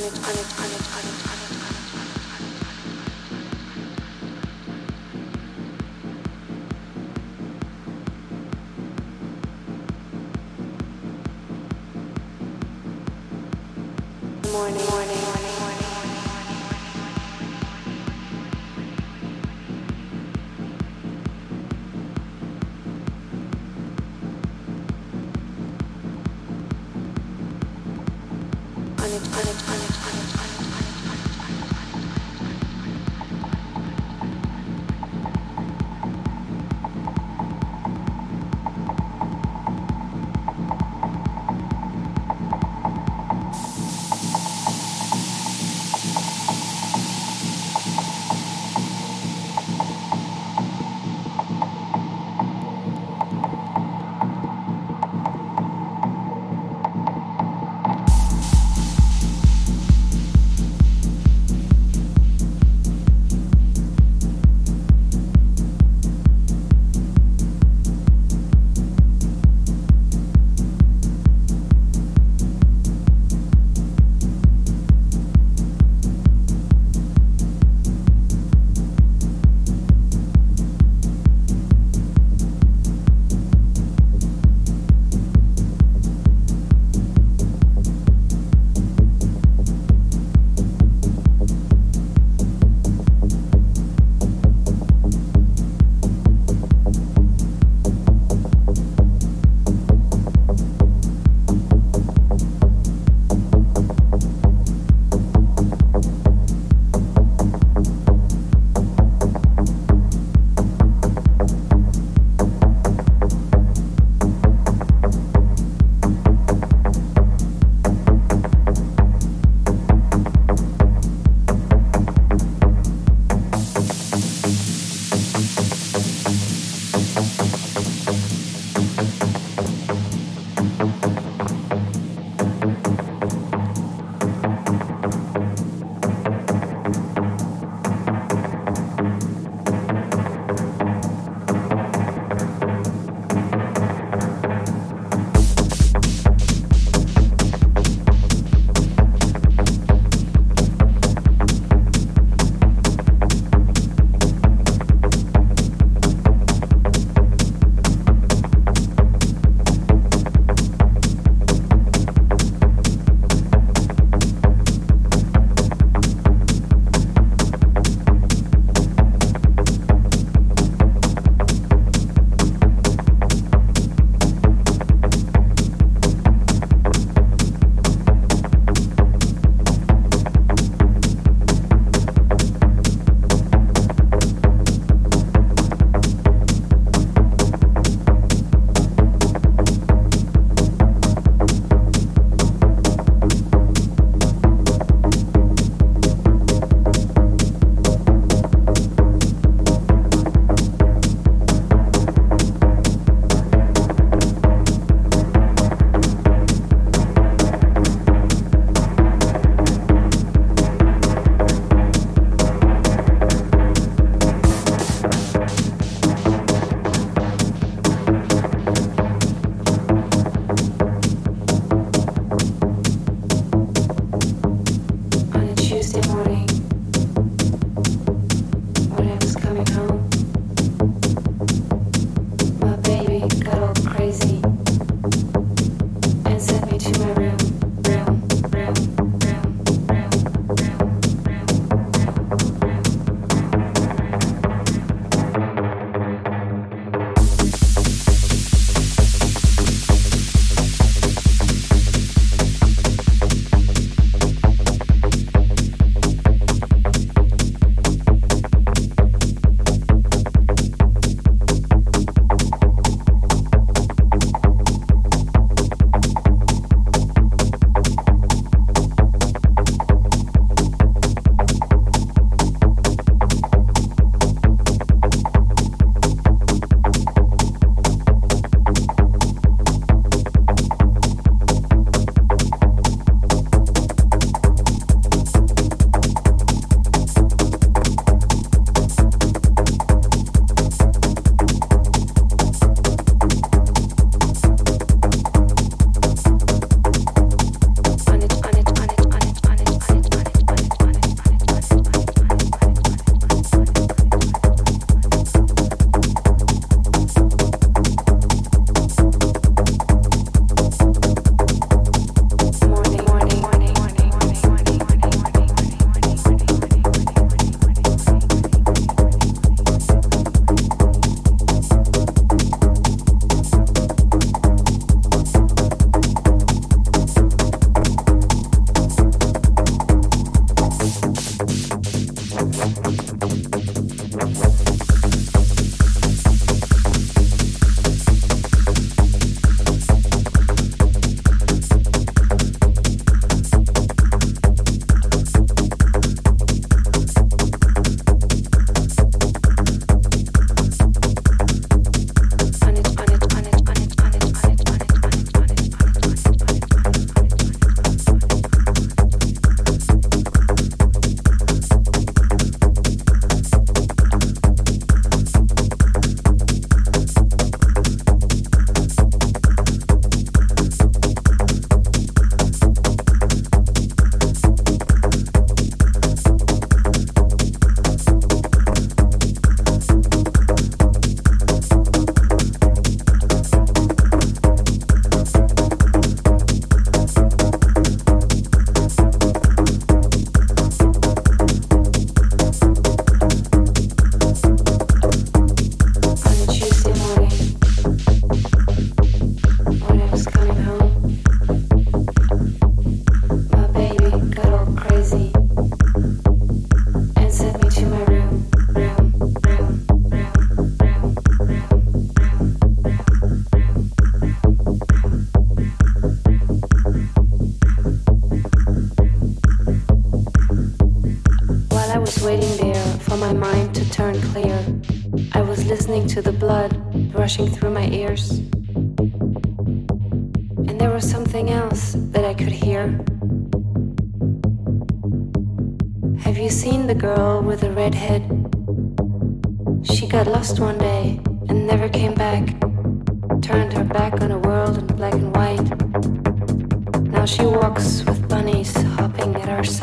Planet, Planet, Planet, Planet.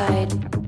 Side.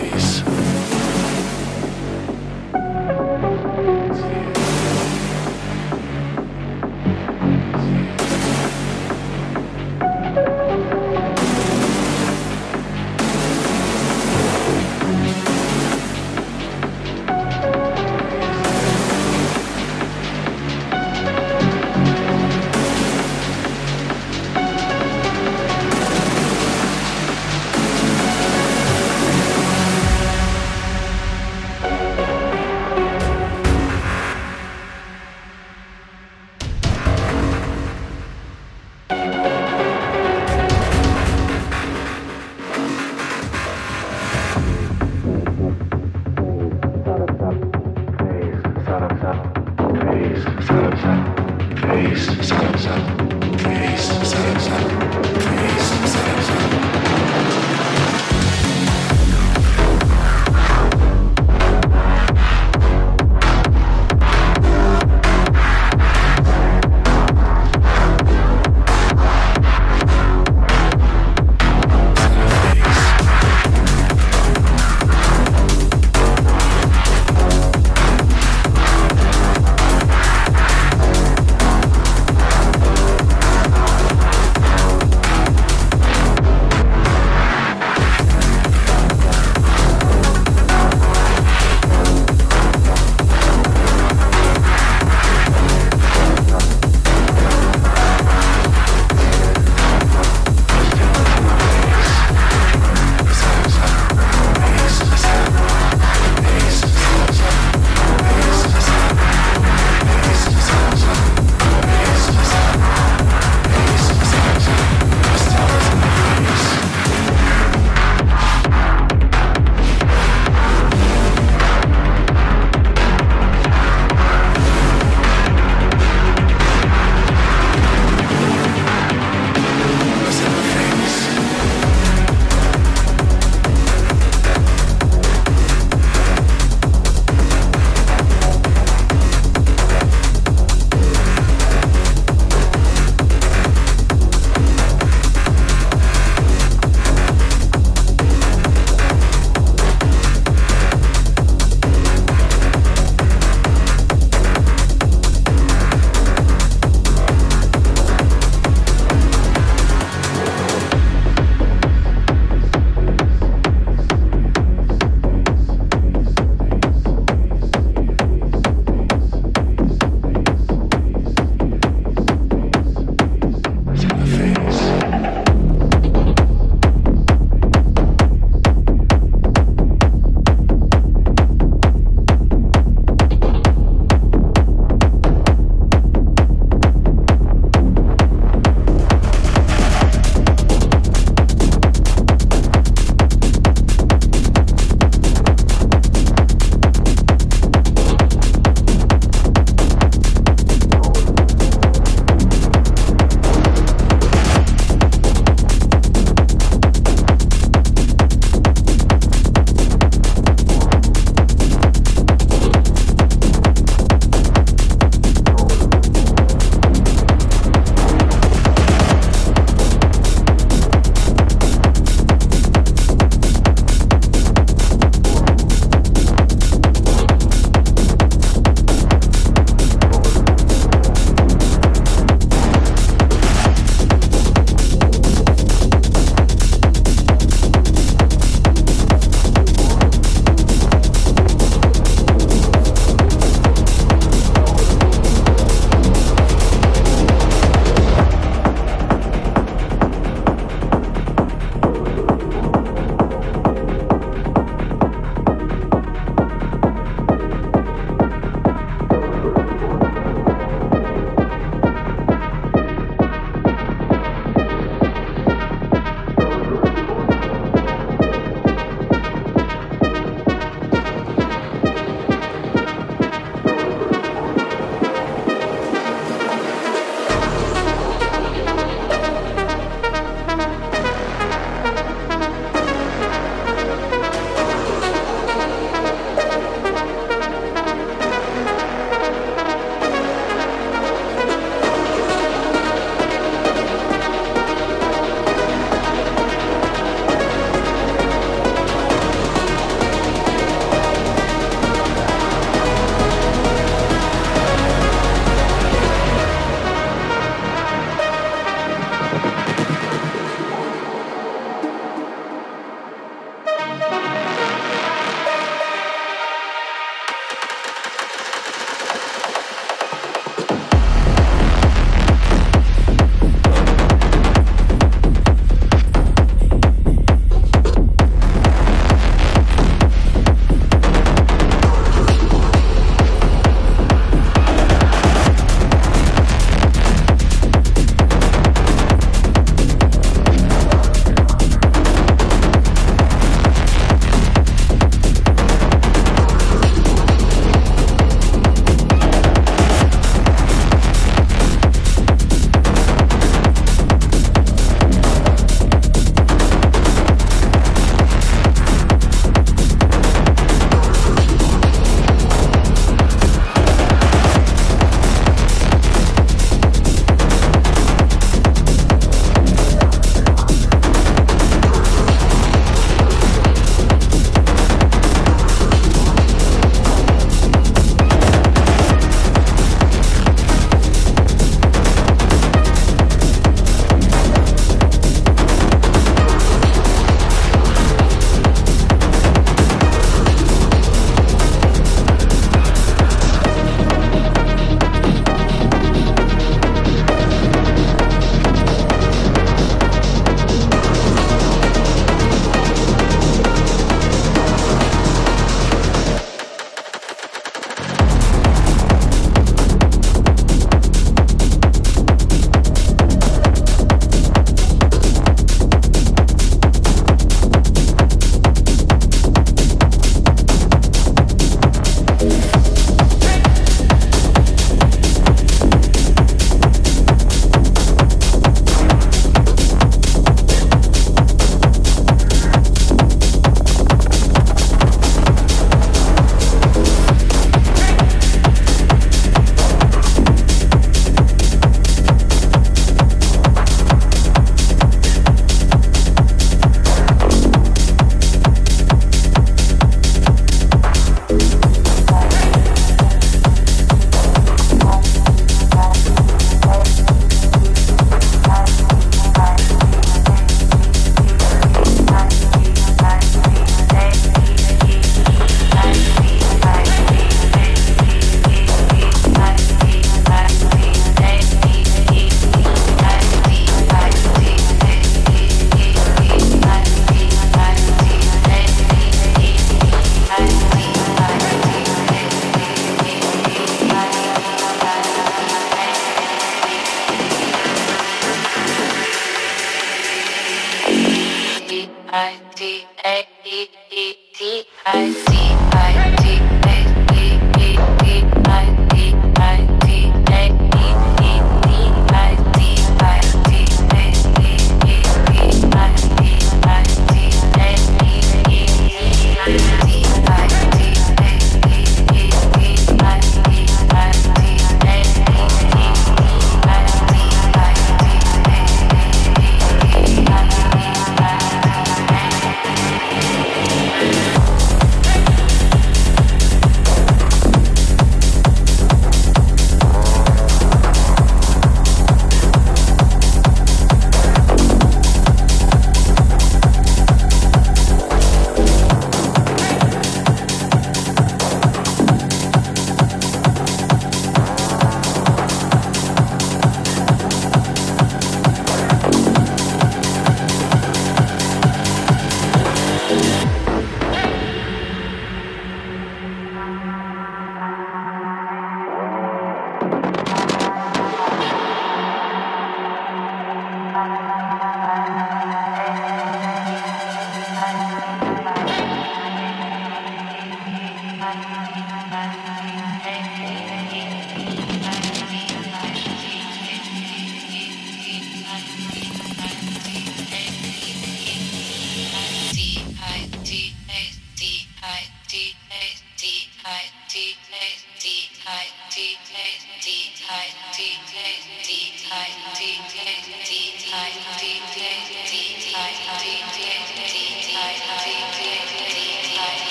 place